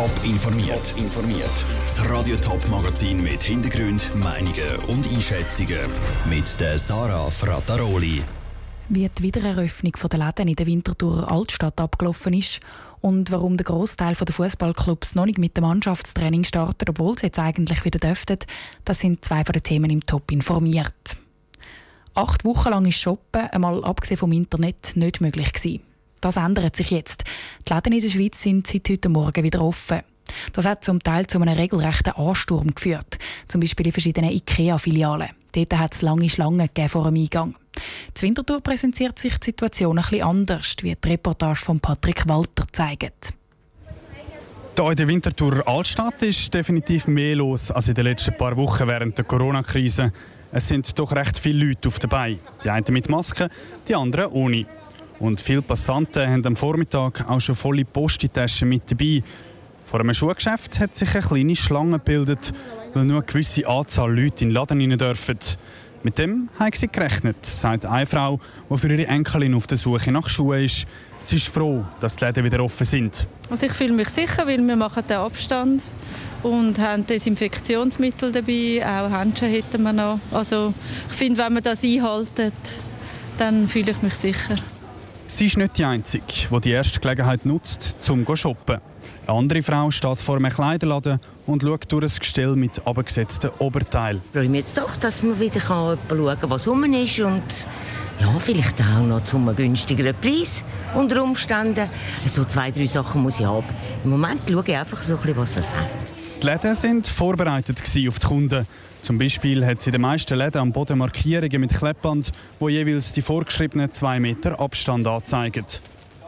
Top informiert. informiert. Das Radio Top Magazin mit Hintergrund, Meinungen und Einschätzungen mit der Sarah Frataroli. Wie die Wiedereröffnung der Läden in der Winterthur Altstadt abgelaufen ist und warum der Großteil der Fußballclubs noch nicht mit dem Mannschaftstraining startet, obwohl sie jetzt eigentlich wieder dürften, das sind zwei von den Themen im Top informiert. Acht Wochen lang ist Shoppen, einmal abgesehen vom Internet, nicht möglich gewesen. Das ändert sich jetzt. Die Läden in der Schweiz sind seit heute Morgen wieder offen. Das hat zum Teil zu einem regelrechten Ansturm geführt. Zum Beispiel in verschiedenen IKEA-Filialen. Dort hat es lange Schlangen vor dem Eingang. Die Winterthur präsentiert sich die Situation bisschen anders, wie die Reportage von Patrick Walter zeigt. Hier in der Winterthur Altstadt ist definitiv mehr los als in den letzten paar Wochen während der Corona-Krise. Es sind doch recht viele Leute auf dabei. Die einen mit Masken, die anderen ohne. Und viele Passanten haben am Vormittag auch schon volle Postitaschen mit dabei. Vor einem Schuhgeschäft hat sich eine kleine Schlange gebildet, weil nur eine gewisse Anzahl Leute in den Laden rein dürfen. Mit dem haben sie gerechnet, sagt eine Frau, die für ihre Enkelin auf der Suche nach Schuhen ist. Sie ist froh, dass die Läden wieder offen sind. Also ich fühle mich sicher, weil wir machen den Abstand und haben Desinfektionsmittel dabei, auch Handschuhe hätten wir noch. Also ich finde, wenn man das einhalten, dann fühle ich mich sicher. Sie ist nicht die Einzige, die die erste Gelegenheit nutzt, um zu shoppen. Eine andere Frau steht vor einem Kleiderladen und schaut durch ein Gestell mit abgesetzten Oberteil. Ich freue mich jetzt doch, dass man wieder schauen kann, was rum ist und ja, vielleicht auch noch zu einem günstigeren Preis unter Umständen. So zwei, drei Sachen muss ich haben. Im Moment schaue ich einfach so ein bisschen, was es hat. Die Läden waren vorbereitet auf die Kunden. Zum Beispiel hat sie in den meisten Läden am Boden Markierungen mit Kleppband, wo jeweils die vorgeschriebenen 2 Meter Abstand anzeigen.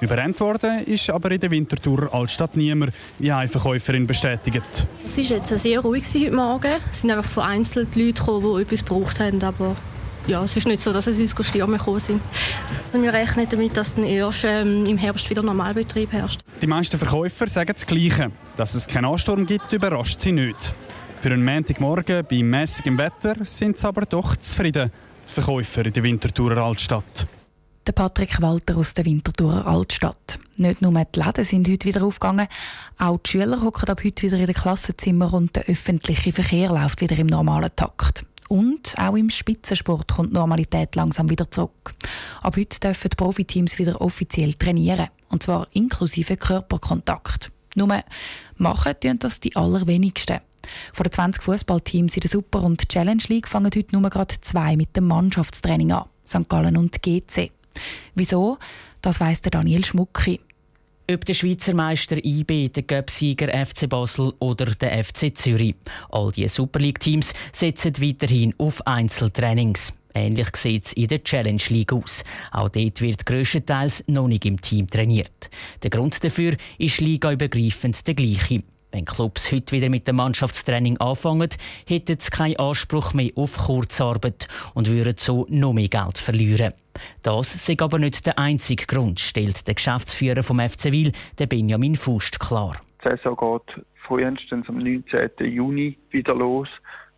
Überrennt worden ist aber in der Winterthur Altstadt niemand, wie eine Verkäuferin bestätigt. Es war jetzt sehr ruhig heute Morgen. Es sind einfach vereinzelt Leute gekommen, die etwas gebraucht haben, aber ja, es ist nicht so, dass es uns Stürme gekommen sind. Also wir rechnen damit, dass dann erst ähm, im Herbst wieder Normalbetrieb herrscht. Die meisten Verkäufer sagen das Gleiche. Dass es keinen Ansturm gibt, überrascht sie nicht. Für einen Montagmorgen bei mäßigem Wetter sind sie aber doch zufrieden, die Verkäufer in der Winterthurer Altstadt. Der Patrick Walter aus der Winterthurer Altstadt. Nicht nur die Läden sind heute wieder aufgegangen, auch die Schüler hocken ab heute wieder in den Klassenzimmern und der öffentliche Verkehr läuft wieder im normalen Takt. Und auch im Spitzensport kommt Normalität langsam wieder zurück. Ab heute dürfen die Profiteams wieder offiziell trainieren. Und zwar inklusive Körperkontakt. Nur machen tun das die allerwenigsten. Von den 20 Fußballteams in der Super- und Challenge League fangen heute nur gerade zwei mit dem Mannschaftstraining an. St. Gallen und GC. Wieso? Das weiss Daniel Schmucki. Ob der Schweizer Meister IB, der Göpsieger FC Basel oder der FC Zürich. All die Super League-Teams setzen weiterhin auf Einzeltrainings. Ähnlich sieht es in der Challenge League aus. Auch dort wird grösstenteils noch nicht im Team trainiert. Der Grund dafür ist ligaübergreifend der gleiche. Wenn Clubs heute wieder mit dem Mannschaftstraining anfangen, hätten sie keinen Anspruch mehr auf Kurzarbeit und würden so noch mehr Geld verlieren. Das ist aber nicht der einzige Grund, stellt der Geschäftsführer vom FC Wil, der Benjamin Fust, klar. Die Saison geht frühestens am 19. Juni wieder los.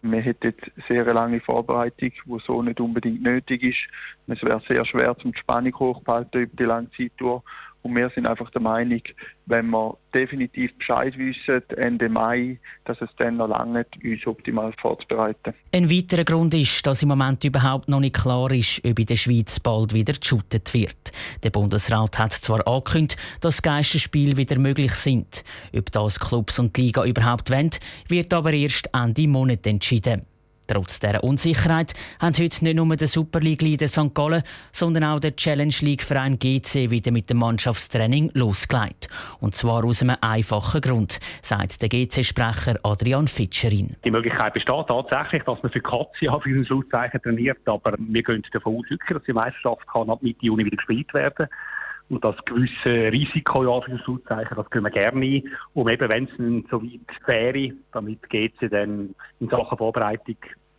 Wir hätten sehr lange Vorbereitung, die so nicht unbedingt nötig ist. Es wäre sehr schwer, zum die Spannung hochzuhalten über die lange Zeit durch. Und wir sind einfach der Meinung, wenn wir definitiv Bescheid wissen, Ende Mai, dass es dann noch lange uns optimal vorzubereiten. Ein weiterer Grund ist, dass im Moment überhaupt noch nicht klar ist, ob in der Schweiz bald wieder geshootet wird. Der Bundesrat hat zwar angekündigt, dass Geisterspiele wieder möglich sind. Ob das Clubs und Liga überhaupt wollen, wird aber erst Ende Monat entschieden. Trotz dieser Unsicherheit haben heute nicht nur der Super League-Leader St. Gallen, sondern auch der Challenge League-Verein GC wieder mit dem Mannschaftstraining losgelegt. Und zwar aus einem einfachen Grund, sagt der GC-Sprecher Adrian Fitscherin. Die Möglichkeit besteht tatsächlich, dass man für Katze auf ein Schlusszeichen trainiert, aber wir gehen davon aus, dass die Meisterschaft kann ab Mitte Juni wieder gespielt werden und das gewisse Risiko, ja, für das können wir gerne ein, um eben, wenn es so weit wäre, damit GC dann in Sachen Vorbereitung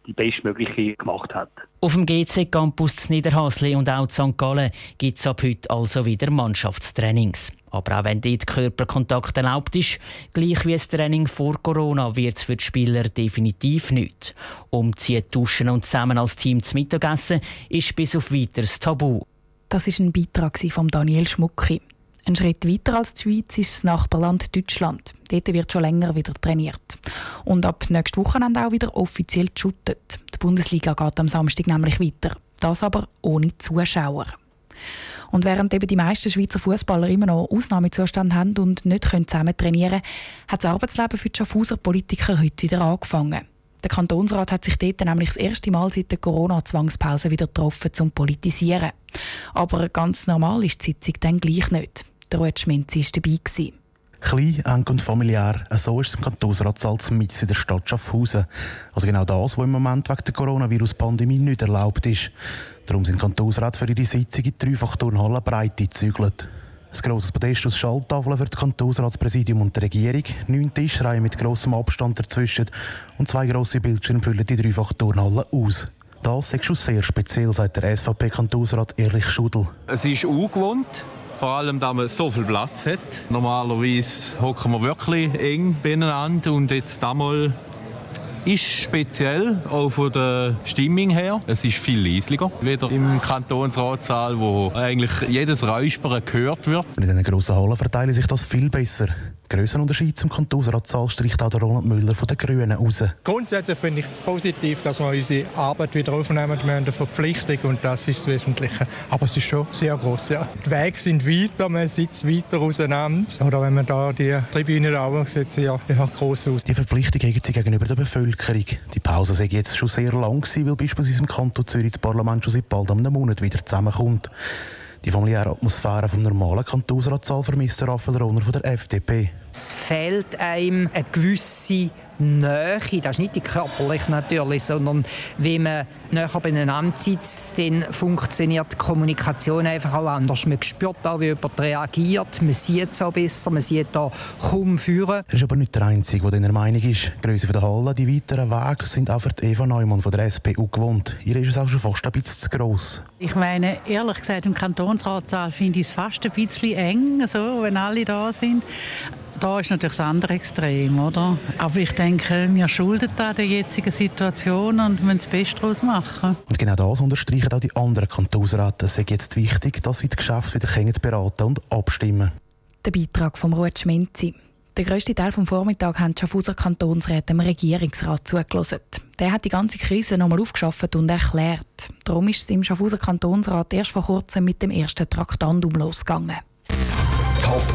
die bestmögliche gemacht hat. Auf dem GC-Campus Niederhasli und auch in St. Gallen gibt es ab heute also wieder Mannschaftstrainings. Aber auch wenn dort Körperkontakt erlaubt ist, gleich wie das Training vor Corona, wird es für die Spieler definitiv nicht. Umziehen, duschen und zusammen als Team zu Mittagessen ist bis auf weiteres Tabu. Das ist ein Beitrag von Daniel Schmucki. Ein Schritt weiter als die Schweiz ist das Nachbarland Deutschland. Dort wird schon länger wieder trainiert. Und ab nächstes Wochenende auch wieder offiziell geshootet. Die Bundesliga geht am Samstag nämlich weiter. Das aber ohne Zuschauer. Und während eben die meisten Schweizer Fußballer immer noch Ausnahmezustand haben und nicht zusammen trainieren können, hat das Arbeitsleben für die Schaffhauser Politiker heute wieder angefangen. Der Kantonsrat hat sich dort nämlich das erste Mal seit der Corona-Zwangspause wieder getroffen zum Politisieren. Aber ganz normal ist die Sitzung dann gleich nicht. Ruud Schminzi war dabei. Gewesen. Klein, eng und familiär, so ist es im Kantonsratssalz mit in der Stadt Schaffhausen. Also genau das, was im Moment wegen der Coronavirus-Pandemie nicht erlaubt ist. Darum sind Kantonsräte für ihre Sitzung in dreifach Turnhalle Breite gezügelt. Ein grosses Podest aus Schalltafeln für das Kantonsratspräsidium und die Regierung, neun Tischreihen mit grossem Abstand dazwischen und zwei grosse Bildschirme füllen die dreifach Turnhalle aus. Das ist schon sehr speziell, sagt der SVP-Kantonsrat Erich Schudel. Es ist ungewohnt, vor allem, da man so viel Platz hat. Normalerweise hocken wir wirklich eng beieinander und jetzt einmal ist speziell, auch von der Stimmung her. Es ist viel leislicher, wieder im Kantonsratssaal, wo eigentlich jedes Räuspern gehört wird. in diesen grossen Hallen verteilen sich das viel besser. Grösser Unterschied zum Kantonsratssaal stricht auch der Roland Müller von den Grünen raus. Grundsätzlich finde ich es positiv, dass wir unsere Arbeit wieder aufnehmen. Wir haben eine Verpflichtung und das ist das Wesentliche. Aber es ist schon sehr groß. Ja. Die Wege sind weiter, man sitzt weiter auseinander. Oder wenn man da die Tribüne da sieht sie ja, groß aus. Die Verpflichtung haben sie gegenüber der Bevölkerung. Die Pause sei jetzt schon sehr lang gewesen, weil beispielsweise im Kanton Zürich das Parlament schon seit bald einem Monat wieder zusammenkommt. Die familiäre Atmosphäre vom normalen Kantonsratssaal vermisst Raphael Rohner von der FDP. Es fehlt einem eine gewisse Nähe, das ist nicht die körperliche natürlich, sondern wenn man näher beieinander sitzt, dann funktioniert die Kommunikation einfach auch anders. Man spürt auch, wie jemand reagiert, man sieht es auch besser, man sieht da kaum führen. Er ist aber nicht der Einzige, der der Meinung ist. Die Größe der Halle, die weiteren Wege sind auch für Eva Neumann von der SPU gewohnt. Ihr ist es auch schon fast ein bisschen zu gross. Ich meine, ehrlich gesagt, im Kantonsratssaal finde ich es fast ein bisschen eng, so, wenn alle da sind. Da ist natürlich das andere Extrem, oder? Aber ich denke, wir schulden da der jetzigen Situation und müssen das Beste daraus machen. Und genau das unterstreichen auch die anderen Kantonsräte. Es ist jetzt wichtig, dass sie die Geschäfte wieder beraten und abstimmen Der Beitrag von Ruud Schmenzi. Der grösste Teil des Vormittags haben die Schaffhauser Kantonsräte dem Regierungsrat zugelassen. Der hat die ganze Krise nochmal aufgeschafft und erklärt. Darum ist es im Schaffhauser Kantonsrat erst vor kurzem mit dem ersten Traktandum losgegangen.